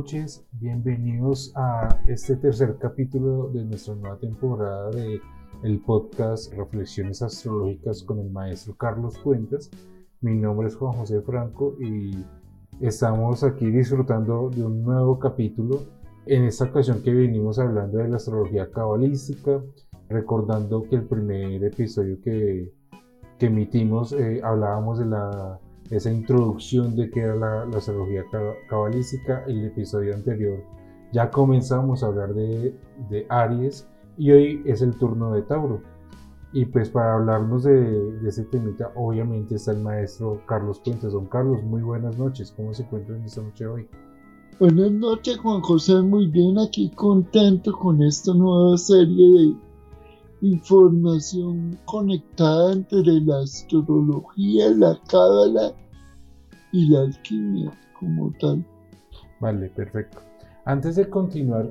noches, bienvenidos a este tercer capítulo de nuestra nueva temporada de el podcast Reflexiones Astrológicas con el maestro Carlos Cuentas. Mi nombre es Juan José Franco y estamos aquí disfrutando de un nuevo capítulo. En esta ocasión que venimos hablando de la astrología cabalística, recordando que el primer episodio que, que emitimos eh, hablábamos de la esa introducción de qué era la, astrología cabalística. El episodio anterior ya comenzamos a hablar de, de, Aries y hoy es el turno de Tauro. Y pues para hablarnos de, ese temita, obviamente está el maestro Carlos Puentes. Don Carlos, muy buenas noches. ¿Cómo se encuentra en esta noche hoy? Buenas noches, Juan José. Muy bien, aquí contento con esta nueva serie de información conectada entre la astrología, la cábala y la alquimia como tal. Vale, perfecto. Antes de continuar,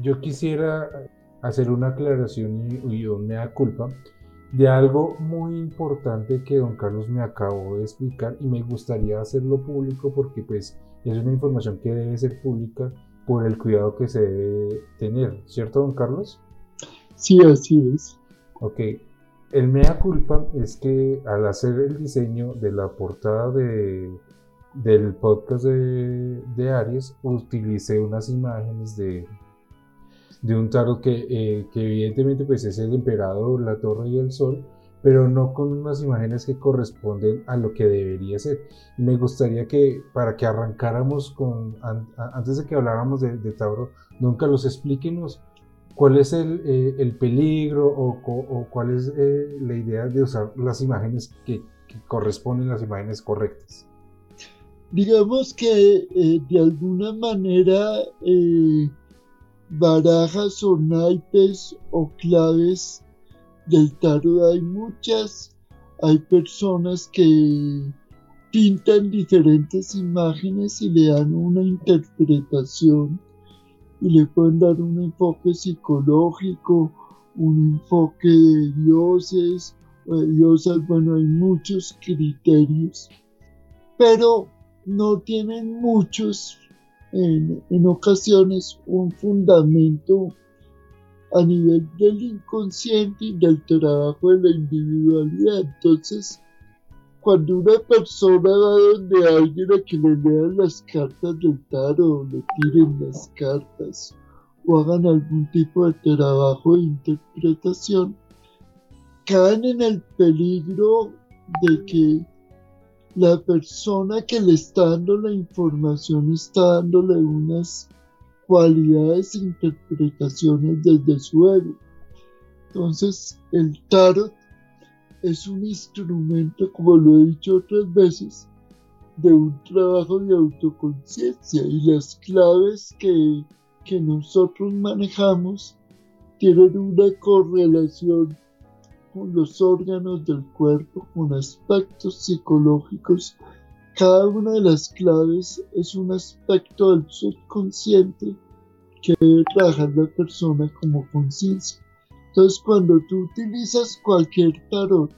yo quisiera hacer una aclaración y, y me da culpa de algo muy importante que don Carlos me acabó de explicar y me gustaría hacerlo público porque pues es una información que debe ser pública por el cuidado que se debe tener, ¿cierto don Carlos? Sí, así es. Ok, el mea culpa es que al hacer el diseño de la portada de, del podcast de, Aries utilicé unas imágenes de, de un tarot que, eh, que, evidentemente pues es el emperador, la torre y el sol, pero no con unas imágenes que corresponden a lo que debería ser. me gustaría que para que arrancáramos con, antes de que habláramos de, de Tauro, nunca los explíquenos cuál es el, eh, peligro o, cuál es eh, la idea de usar las imágenes que, que corresponden, las imágenes correctas digamos que eh, de alguna manera barajas o naipes o claves del tarot hay muchas. Hay personas que pintan diferentes imágenes y le dan una interpretación y le pueden dar un enfoque psicológico, un enfoque de dioses, de diosas, bueno, hay muchos criterios. Pero no tienen muchos, en, ocasiones, un fundamento a nivel del inconsciente y del trabajo de la individualidad. Entonces, cuando una persona va donde alguien a que le lean las cartas del tarot, le tiren las cartas, o hagan algún tipo de trabajo de interpretación, caen en el peligro de que la persona que le está dando la información está dándole unas cualidades e interpretaciones desde su ego. Entonces, el tarot es un instrumento, como lo he dicho otras veces, de un trabajo de autoconciencia y las claves que, que nosotros manejamos tienen una correlación con los órganos del cuerpo, con aspectos psicológicos. Cada una de las claves es un aspecto del subconsciente que debe trabajar la persona como conciencia. Entonces, cuando tú utilizas cualquier tarot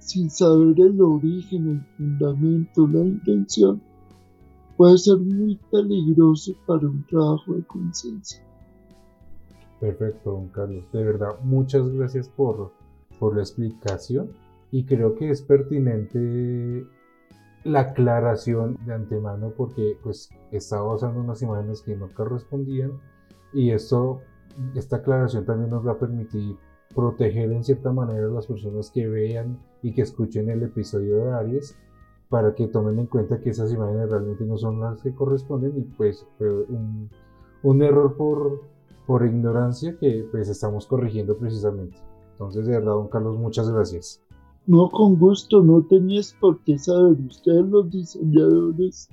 sin saber el origen, el fundamento, la intención, puede ser muy peligroso para un trabajo de conciencia. Perfecto, don Carlos. De verdad, muchas gracias por por la explicación y creo que es pertinente la aclaración de antemano porque pues estaba usando unas imágenes que no correspondían y esto esta aclaración también nos va a permitir proteger en cierta manera a las personas que vean y que escuchen el episodio de Aries para que tomen en cuenta que esas imágenes realmente no son las que corresponden y pues un, un error por, por ignorancia que pues estamos corrigiendo precisamente. Entonces, de verdad, don Carlos, muchas gracias. No, con gusto, no tenías por qué saber. Ustedes los diseñadores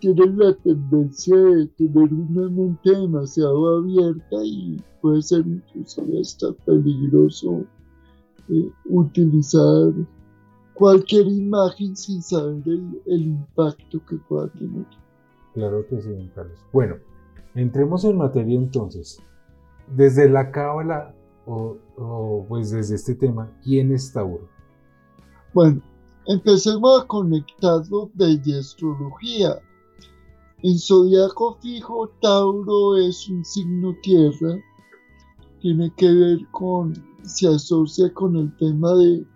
tienen la tendencia de tener una mente demasiado abierta y puede ser incluso hasta peligroso eh, utilizar cualquier imagen sin saber el, el, impacto que pueda tener. Claro que sí, don Carlos. Bueno, entremos en materia entonces. Desde la cábala o, pues desde este tema, ¿quién es Tauro? Bueno, empecemos a conectarlo desde astrología. En zodiaco fijo, Tauro es un signo tierra. Tiene que ver con, se asocia con el tema de,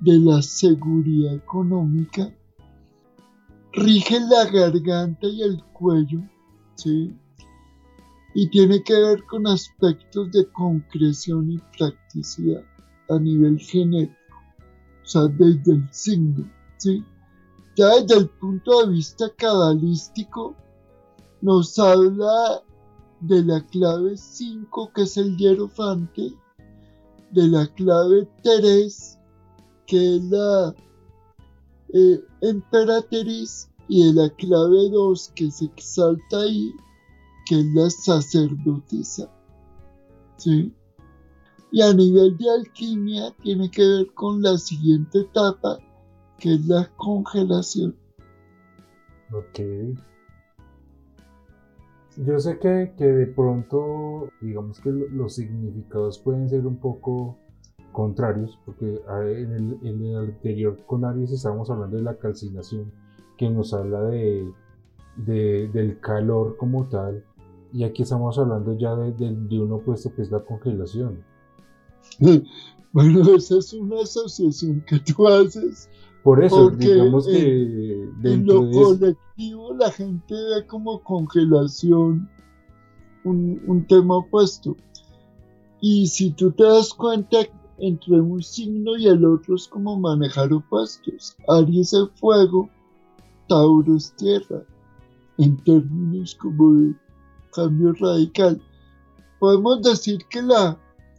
de la seguridad económica. Rige la garganta y el cuello, ¿sí? Y tiene que ver con aspectos de concreción y practicidad a nivel genético, o sea, desde el signo, ¿sí? Ya desde el punto de vista cabalístico, nos habla de la clave 5, que es el hierofante, de la clave 3, que es la eh, emperatriz, y de la clave 2, que se exalta ahí, que es la sacerdotisa. ¿Sí? Y a nivel de alquimia tiene que ver con la siguiente etapa, que es la congelación. Ok. Yo sé que, de pronto, digamos que los significados pueden ser un poco contrarios, porque en el, anterior con Aries estábamos hablando de la calcinación, que nos habla de, del calor como tal, y aquí estamos hablando ya de, de un opuesto que es la congelación. Bueno, esa es una asociación que tú haces. Por eso, digamos que en, lo colectivo la gente ve como congelación un, un tema opuesto. Y si tú te das cuenta, entre un signo y el otro es como manejar opuestos. Aries es fuego, Tauro es tierra, en términos como de cambio radical. Podemos decir que la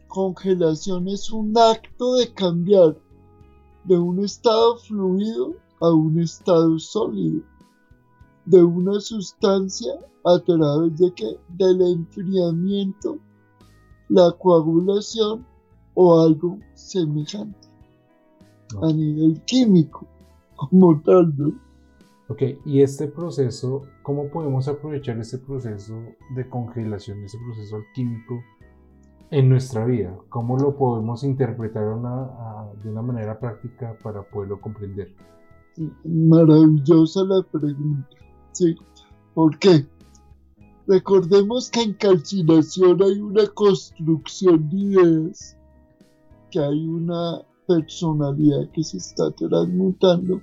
congelación es un acto de cambiar de un estado fluido a un estado sólido, de una sustancia a través de que del enfriamiento, la coagulación o algo semejante a nivel químico como tal, ¿no? Ok, y este proceso, ¿cómo podemos aprovechar este proceso de congelación, ese proceso químico en nuestra vida? ¿Cómo lo podemos interpretar de una manera práctica para poderlo comprender? Maravillosa la pregunta. Sí. ¿Por qué? Recordemos que en calcinación hay una construcción de ideas, que hay una personalidad que se está transmutando.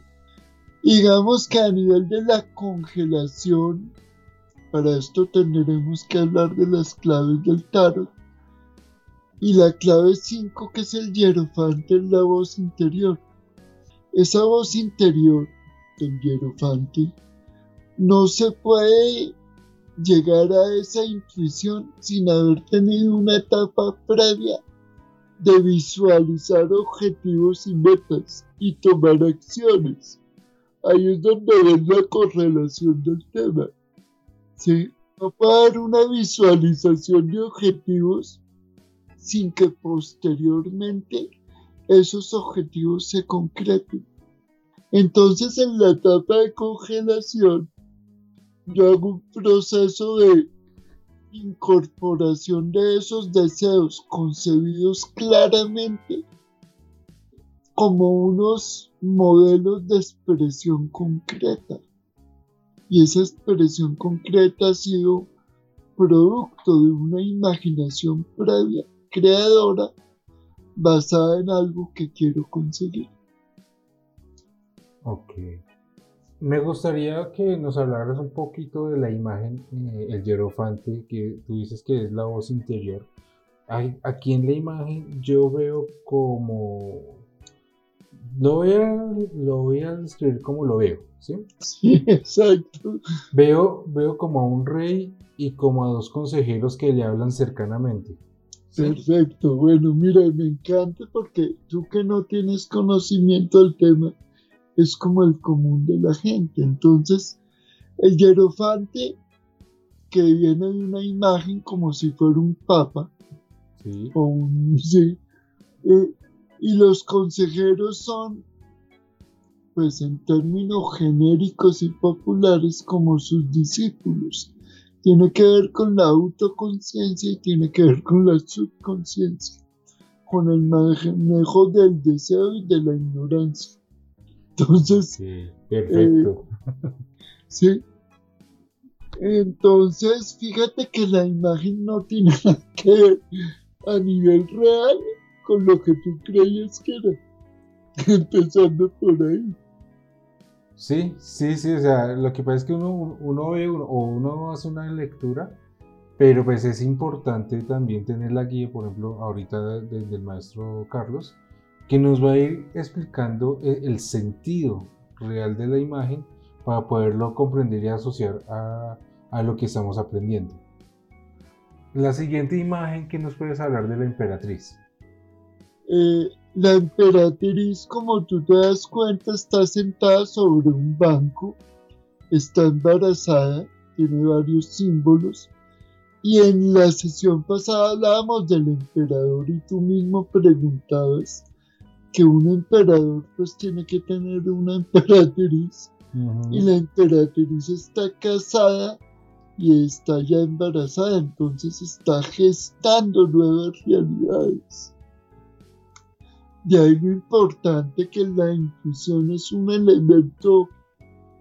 Digamos que a nivel de la congelación, para esto tendremos que hablar de las claves del tarot y la clave 5 que es el hierofante es la voz interior. Esa voz interior del hierofante no se puede llegar a esa intuición sin haber tenido una etapa previa de visualizar objetivos y metas y tomar acciones. Ahí es donde ven la correlación del tema. ¿Sí? Haber una visualización de objetivos sin que posteriormente esos objetivos se concreten. Entonces en la etapa de congelación yo hago un proceso de incorporación de esos deseos concebidos claramente como unos modelos de expresión concreta. Y esa expresión concreta ha sido producto de una imaginación previa creadora basada en algo que quiero conseguir. Ok. Me gustaría que nos hablaras un poquito de la imagen, eh, el hierofante, que tú dices que es la voz interior. Aquí en la imagen yo veo como... Lo voy a, lo voy a describir como lo veo, ¿sí? Sí, exacto. Veo, veo como a un rey y como a dos consejeros que le hablan cercanamente. Perfecto, bueno, mira, me encanta porque tú que no tienes conocimiento del tema, es como el común de la gente. Entonces, el hierofante que viene de una imagen como si fuera un papa, o un, sí, eh, y los consejeros son, pues en términos genéricos y populares, como sus discípulos tiene que ver con la autoconciencia y tiene que ver con la subconsciencia, con el manejo del deseo y de la ignorancia. Entonces, sí, perfecto. Eh, sí. Entonces, fíjate que la imagen no tiene nada que ver a nivel real con lo que tú creías que era. Empezando por ahí. Sí, sí, sí, o sea, lo que pasa es que uno, uno ve o uno hace una lectura, pero pues es importante también tener la guía, por ejemplo, ahorita del maestro Carlos, que nos va a ir explicando e, el sentido real de la imagen para poderlo comprender y asociar a, a lo que estamos aprendiendo. La siguiente imagen que nos puedes hablar de la emperatriz. Eh, la emperatriz, como tú te das cuenta, está sentada sobre un banco, está embarazada, tiene varios símbolos. Y en la sesión pasada hablábamos del emperador y tú mismo preguntabas que un emperador pues tiene que tener una emperatriz y la emperatriz está casada y está ya embarazada, entonces está gestando nuevas realidades. De lo importante que la intuición es un elemento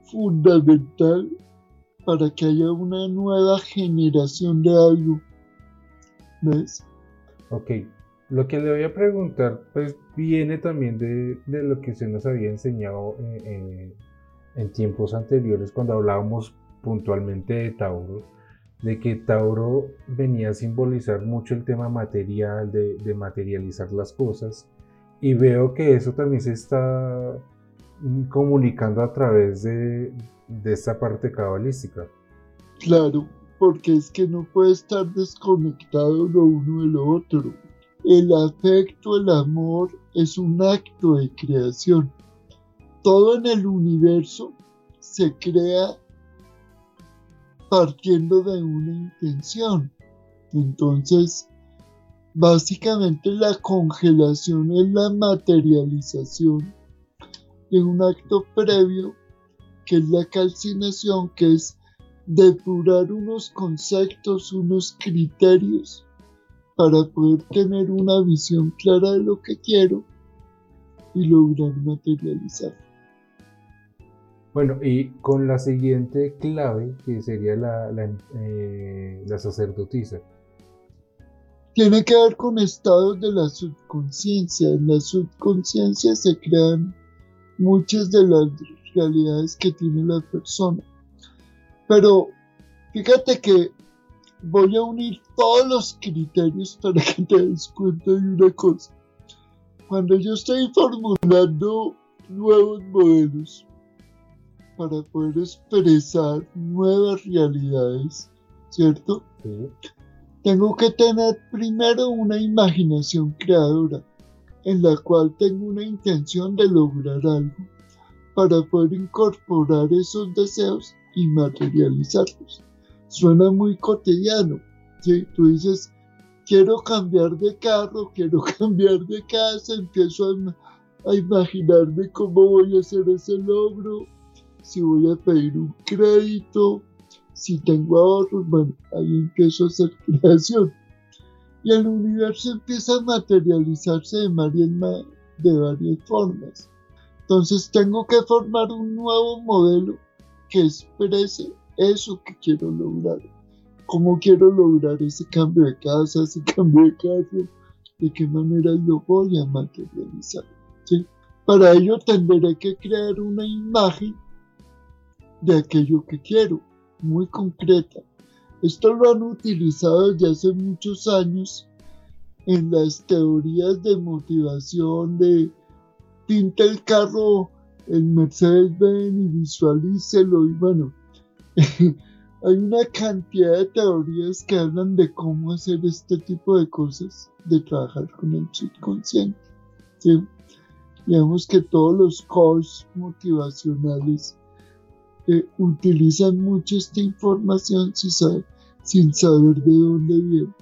fundamental para que haya una nueva generación de algo. ¿Ves? Ok, lo que le voy a preguntar pues viene también de, lo que se nos había enseñado eh, eh, en tiempos anteriores cuando hablábamos puntualmente de Tauro, de que Tauro venía a simbolizar mucho el tema material, de materializar las cosas y veo que eso también se está comunicando a través de, de esta parte cabalística. Claro, porque es que no puede estar desconectado lo uno de lo otro. El afecto, el amor es un acto de creación. Todo en el universo se crea partiendo de una intención. Entonces, Básicamente la congelación es la materialización de un acto previo que es la calcinación, que es depurar unos conceptos, unos criterios para poder tener una visión clara de lo que quiero y lograr materializar. Bueno, y con la siguiente clave, que sería la, la, eh, la sacerdotisa tiene que ver con estados de la subconsciencia. En la subconsciencia se crean muchas de las realidades que tiene la persona. Pero fíjate que voy a unir todos los criterios para que te des cuenta de una cosa. Cuando yo estoy formulando nuevos modelos para poder expresar nuevas realidades, ¿cierto? Tengo que tener primero una imaginación creadora en la cual tengo una intención de lograr algo para poder incorporar esos deseos y materializarlos. Suena muy cotidiano. ¿sí? Tú dices, quiero cambiar de carro, quiero cambiar de casa, empiezo a, a imaginarme cómo voy a hacer ese logro, si voy a pedir un crédito, si tengo ahorros, bueno, ahí empiezo a hacer creación. Y el universo empieza a materializarse de varias, de varias formas. Entonces tengo que formar un nuevo modelo que exprese eso que quiero lograr. ¿Cómo quiero lograr ese cambio de casa, ese cambio de carro? ¿De qué manera lo voy a materializar? ¿Sí? Para ello tendré que crear una imagen de aquello que quiero muy concreta. Esto lo han utilizado desde hace muchos años en las teorías de motivación de pinta el carro en Mercedes-Benz y visualícelo y bueno, hay una cantidad de teorías que hablan de cómo hacer este tipo de cosas, de trabajar con el subconsciente. ¿sí? Digamos que todos los coaches motivacionales utilizan mucho esta información sin saber, de dónde viene.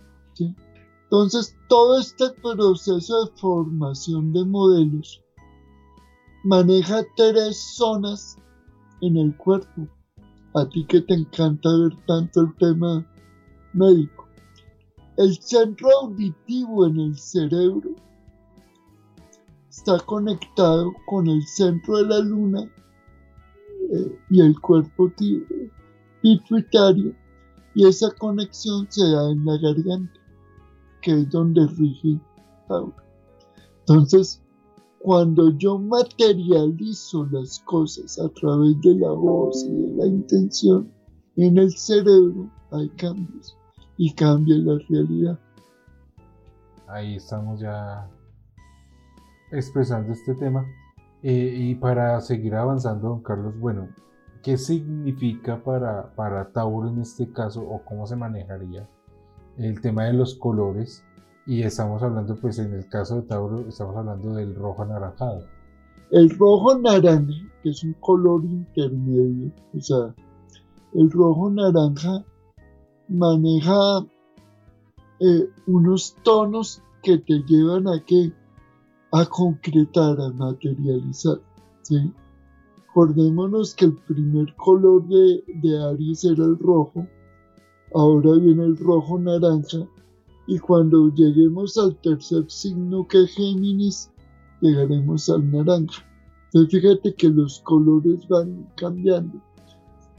Entonces, todo este proceso de formación de modelos maneja tres zonas en el cuerpo. A ti que te encanta ver tanto el tema médico. El centro auditivo en el cerebro está conectado con el centro de la luna y el cuerpo pituitario y esa conexión se da en la garganta, que es donde rige Tauro. Entonces, cuando yo materializo las cosas a través de la voz y de la intención, en el cerebro hay cambios y cambia la realidad. Ahí estamos ya expresando este tema. Eh, y para seguir avanzando, don Carlos, bueno, ¿qué significa para, para Tauro en este caso o cómo se manejaría el tema de los colores? Y estamos hablando, pues en el caso de Tauro, estamos hablando del rojo anaranjado. El rojo naranja, que es un color intermedio, o sea, el rojo naranja maneja eh, unos tonos que te llevan a que a concretar, a materializar. ¿sí? Acordémonos que el primer color de, de Aries era el rojo, ahora viene el rojo naranja y cuando lleguemos al tercer signo que es Géminis, llegaremos al naranja. Entonces fíjate que los colores van cambiando.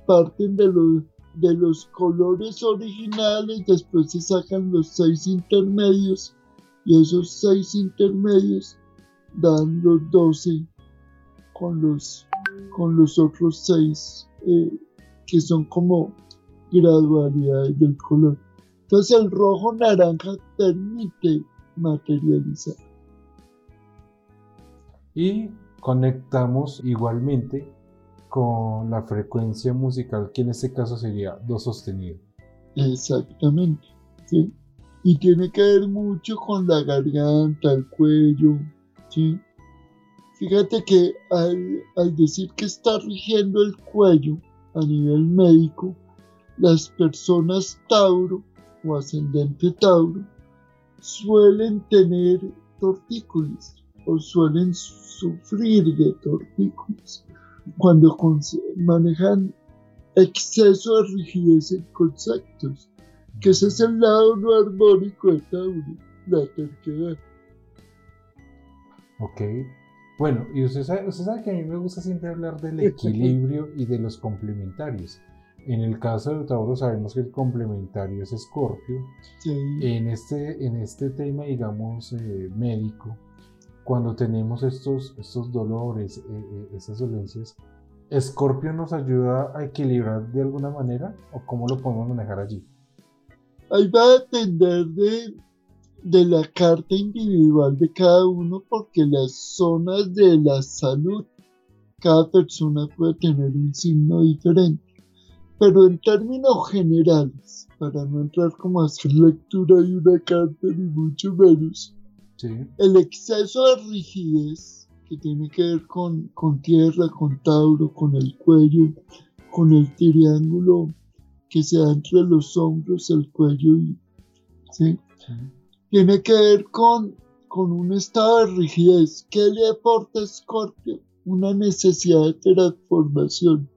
Parten de los, de los colores originales, después se sacan los seis intermedios y esos seis intermedios dan los doce con los, con los otros seis eh, que son como gradualidades del color. Entonces el rojo naranja permite materializar. Y conectamos igualmente con la frecuencia musical, que en este caso sería do sostenido. Exactamente, ¿sí? Y tiene que ver mucho con la garganta, el cuello, Fíjate que al, al decir que está rigiendo el cuello a nivel médico, las personas Tauro o ascendente Tauro suelen tener tortícolis o suelen sufrir de tortícolis cuando manejan exceso de rigidez en conceptos, que ese es el lado no armónico de Tauro, la terquedad. Ok. Bueno, y usted sabe, usted sabe que a mí me gusta siempre hablar del equilibrio y de los complementarios. En el caso de Tauro sabemos que el complementario es Escorpio. En, este, en este tema, digamos, eh, médico, cuando tenemos estos, estos dolores, eh, eh, estas dolencias, ¿Escorpio nos ayuda a equilibrar de alguna manera o cómo lo podemos manejar allí? Ahí va a depender de, de la carta individual de cada uno porque las zonas de la salud, cada persona puede tener un signo diferente. Pero en términos generales, para no entrar como a hacer lectura de una carta ni mucho menos, el exceso de rigidez que tiene que ver con, con tierra, con Tauro, con el cuello, con el triángulo que se da entre los hombros, el cuello y ¿sí? Tiene que ver con, con un estado de rigidez. ¿Qué le aporta Scorpio? Una necesidad de transformación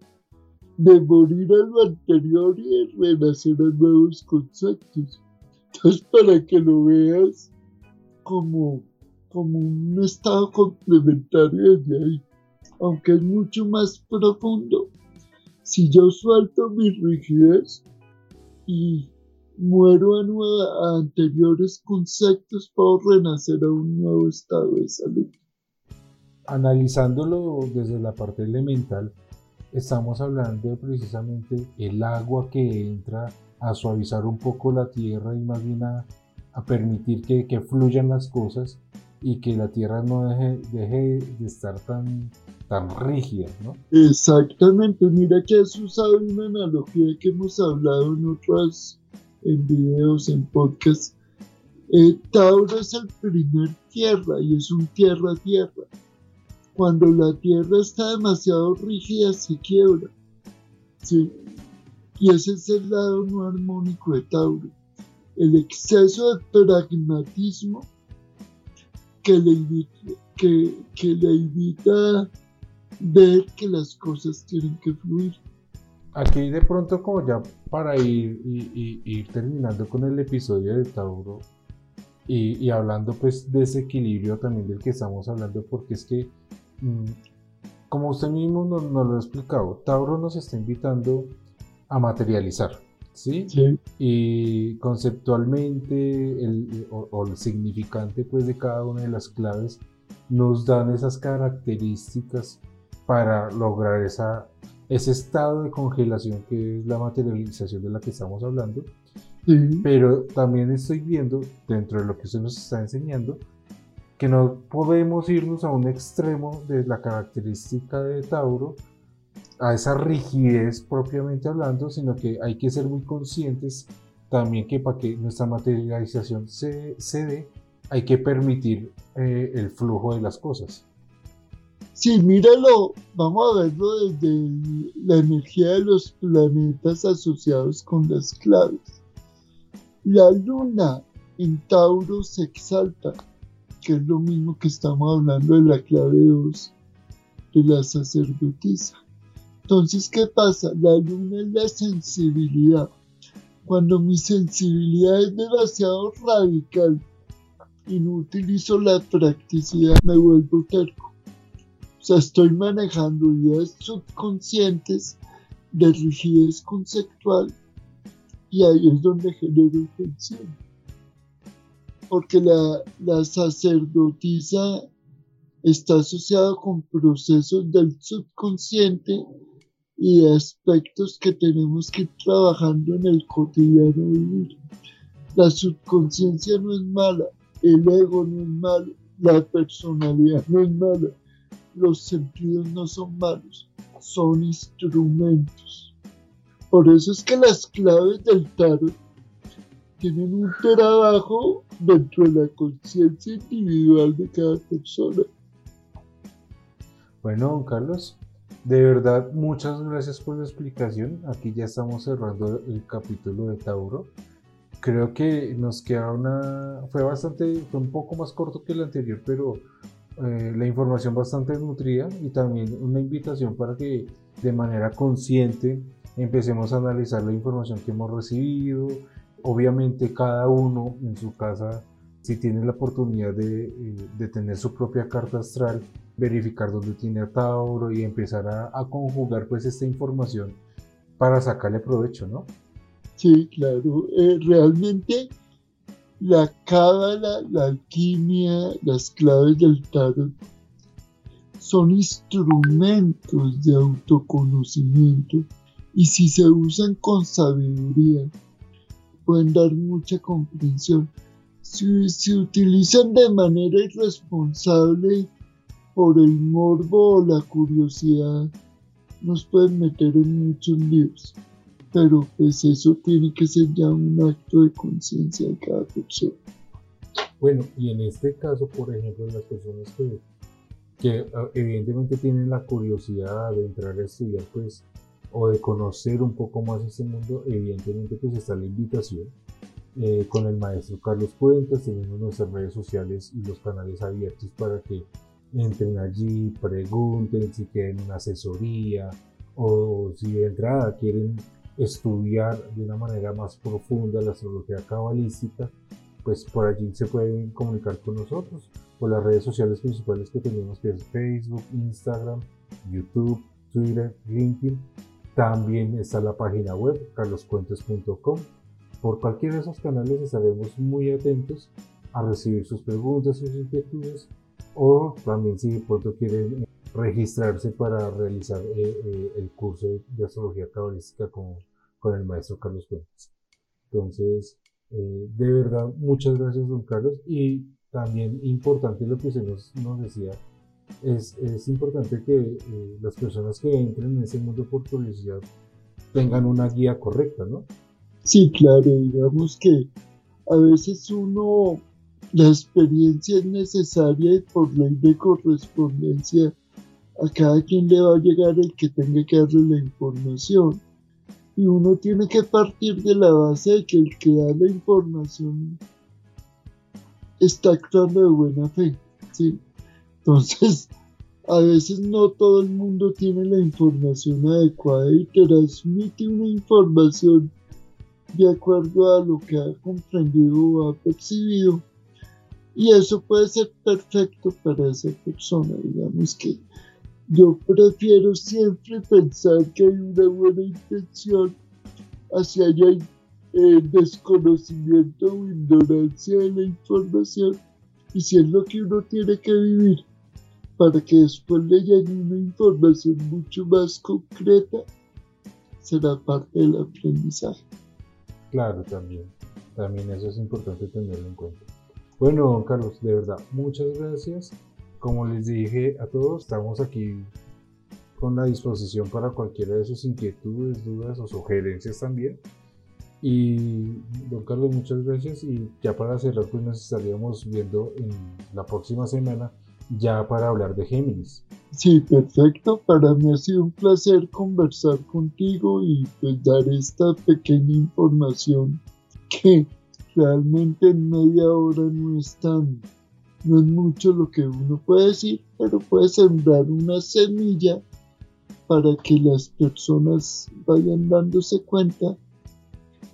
de morir a lo anterior y renacer a nuevos conceptos. Entonces, para que lo veas como, como un estado complementario desde ahí, aunque es mucho más profundo. Si yo suelto mi rigidez y muero a, anteriores conceptos, puedo renacer a un nuevo estado de salud. Analizándolo desde la parte elemental, estamos hablando de precisamente el agua que entra a suavizar un poco la tierra y más bien a, permitir que, que, fluyan las cosas y que la tierra no deje, deje de estar tan, tan rígida, ¿no? Exactamente, mira que has usado una analogía que hemos hablado en otras en videos, en podcasts. Eh, Tauro es el primer tierra y es un tierra-tierra. Cuando la Tierra está demasiado rígida se quiebra. ¿sí? Y ese es el lado no armónico de Tauro. El exceso de pragmatismo que le invita, que, que le invita a ver que las cosas tienen que fluir. Aquí de pronto como ya para ir, ir terminando con el episodio de Tauro y, y, hablando pues de ese equilibrio también del que estamos hablando porque es que Mm, como usted mismo nos, lo ha explicado, Tauro nos está invitando a materializar. ¿sí? Y conceptualmente el, o, el significante pues, de cada una de las claves nos dan esas características para lograr esa, ese estado de congelación que es la materialización de la que estamos hablando. Pero también estoy viendo, dentro de lo que usted nos está enseñando, que no podemos irnos a un extremo de la característica de Tauro, a esa rigidez propiamente hablando, sino que hay que ser muy conscientes también que para que nuestra materialización se, se dé, hay que permitir eh, el flujo de las cosas. Sí, míralo, vamos a verlo desde la energía de los planetas asociados con las claves. La luna en Tauro se exalta, que es lo mismo que estamos hablando de la clave 2 de la sacerdotisa. Entonces, ¿qué pasa? La luna es la sensibilidad. Cuando mi sensibilidad es demasiado radical y no utilizo la practicidad, me vuelvo terco. Sea, estoy manejando ideas subconscientes de rigidez conceptual y ahí es donde genero tensión. Porque la, sacerdotisa está asociada con procesos del subconsciente y aspectos que tenemos que ir trabajando en el cotidiano vivir. La subconsciencia no es mala, el ego no es malo, la personalidad no es mala, los sentidos no son malos, son instrumentos. Por eso es que las claves del tarot tienen un trabajo dentro de la conciencia individual de cada persona. Bueno, don Carlos, de verdad muchas gracias por la explicación. Aquí ya estamos cerrando el capítulo de Tauro creo que nos queda una... Fue bastante, fue un poco más corto que el anterior, pero eh, la información bastante nutrida y también una invitación para que de manera consciente empecemos a analizar la información que hemos recibido. Obviamente cada uno en su casa, si tiene la oportunidad de, eh, de tener su propia carta astral, verificar dónde tiene a Tauro y empezar a, a conjugar pues esta información para sacarle provecho, ¿no? Sí, claro. Eh, realmente la cábala, la alquimia, las claves del tarot son instrumentos de autoconocimiento y si se usan con sabiduría pueden dar mucha comprensión. Si se utilizan de manera irresponsable por el morbo o la curiosidad, nos pueden meter en muchos líos pero pues eso tiene que ser ya un acto de conciencia de cada persona. Bueno, y en este caso, por ejemplo, las personas que, que ah, evidentemente tienen la curiosidad de entrar a estudiar, pues, o de conocer un poco más este mundo, evidentemente pues está la invitación eh, con el maestro Carlos Puentes, tenemos nuestras redes sociales y los canales abiertos para que entren allí, pregunten si quieren una asesoría o si de entrada quieren estudiar de una manera más profunda la astrología cabalística, pues por allí se pueden comunicar con nosotros por las redes sociales principales que tenemos, que es Facebook, Instagram, YouTube, Twitter, LinkedIn. También está la página web carloscuentos.com. Por cualquiera de esos canales estaremos muy atentos a recibir sus preguntas, sus inquietudes o también si de pronto quieren registrarse para realizar eh, eh, el curso de, astrología cabalística con, con, el maestro Carlos Fuentes. Entonces, eh, de verdad, muchas gracias, don Carlos. Y también importante lo que usted nos, decía, es, es, importante que las personas que entren en ese mundo por curiosidad tengan una guía correcta, ¿no? Sí, claro, digamos que a veces uno, la experiencia es necesaria y por ley de correspondencia a cada quien le va a llegar el que tenga que darle la información. Y uno tiene que partir de la base de que el que da la información está actuando de buena fe. ¿sí? Entonces, a veces no todo el mundo tiene la información adecuada y transmite una información de acuerdo a lo que ha comprendido o ha percibido. Y eso puede ser perfecto para esa persona. Digamos que yo prefiero siempre pensar que hay una buena intención hacia hay eh, desconocimiento o ignorancia de la información y si es lo que uno tiene que vivir para que después le llegue una información mucho más concreta, será parte del aprendizaje. Claro, también. También eso es importante tenerlo en cuenta. Bueno, don Carlos, de verdad, muchas gracias. Como les dije a todos, estamos aquí con la disposición para cualquiera de sus inquietudes, dudas o sugerencias también. Y don Carlos, muchas gracias. Y ya para cerrar, pues nos estaríamos viendo en la próxima semana ya para hablar de Géminis. Sí, perfecto. Para mí ha sido un placer conversar contigo y pues dar esta pequeña información que realmente en media hora no es no es mucho lo que uno puede decir, pero puede sembrar una semilla para que las personas vayan dándose cuenta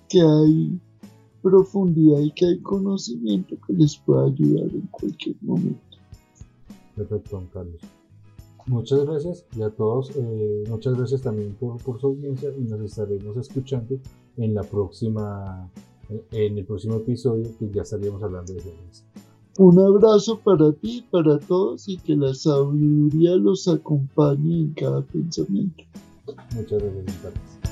que hay profundidad y que hay conocimiento que les pueda ayudar en cualquier momento. Perfecto, don Carlos. Muchas gracias y a todos, eh, muchas gracias también por, por, su audiencia y nos estaremos escuchando en la próxima, en el próximo episodio que ya estaríamos hablando de Géminis. Un abrazo para ti, para todos y que la sabiduría los acompañe en cada pensamiento. Muchas gracias.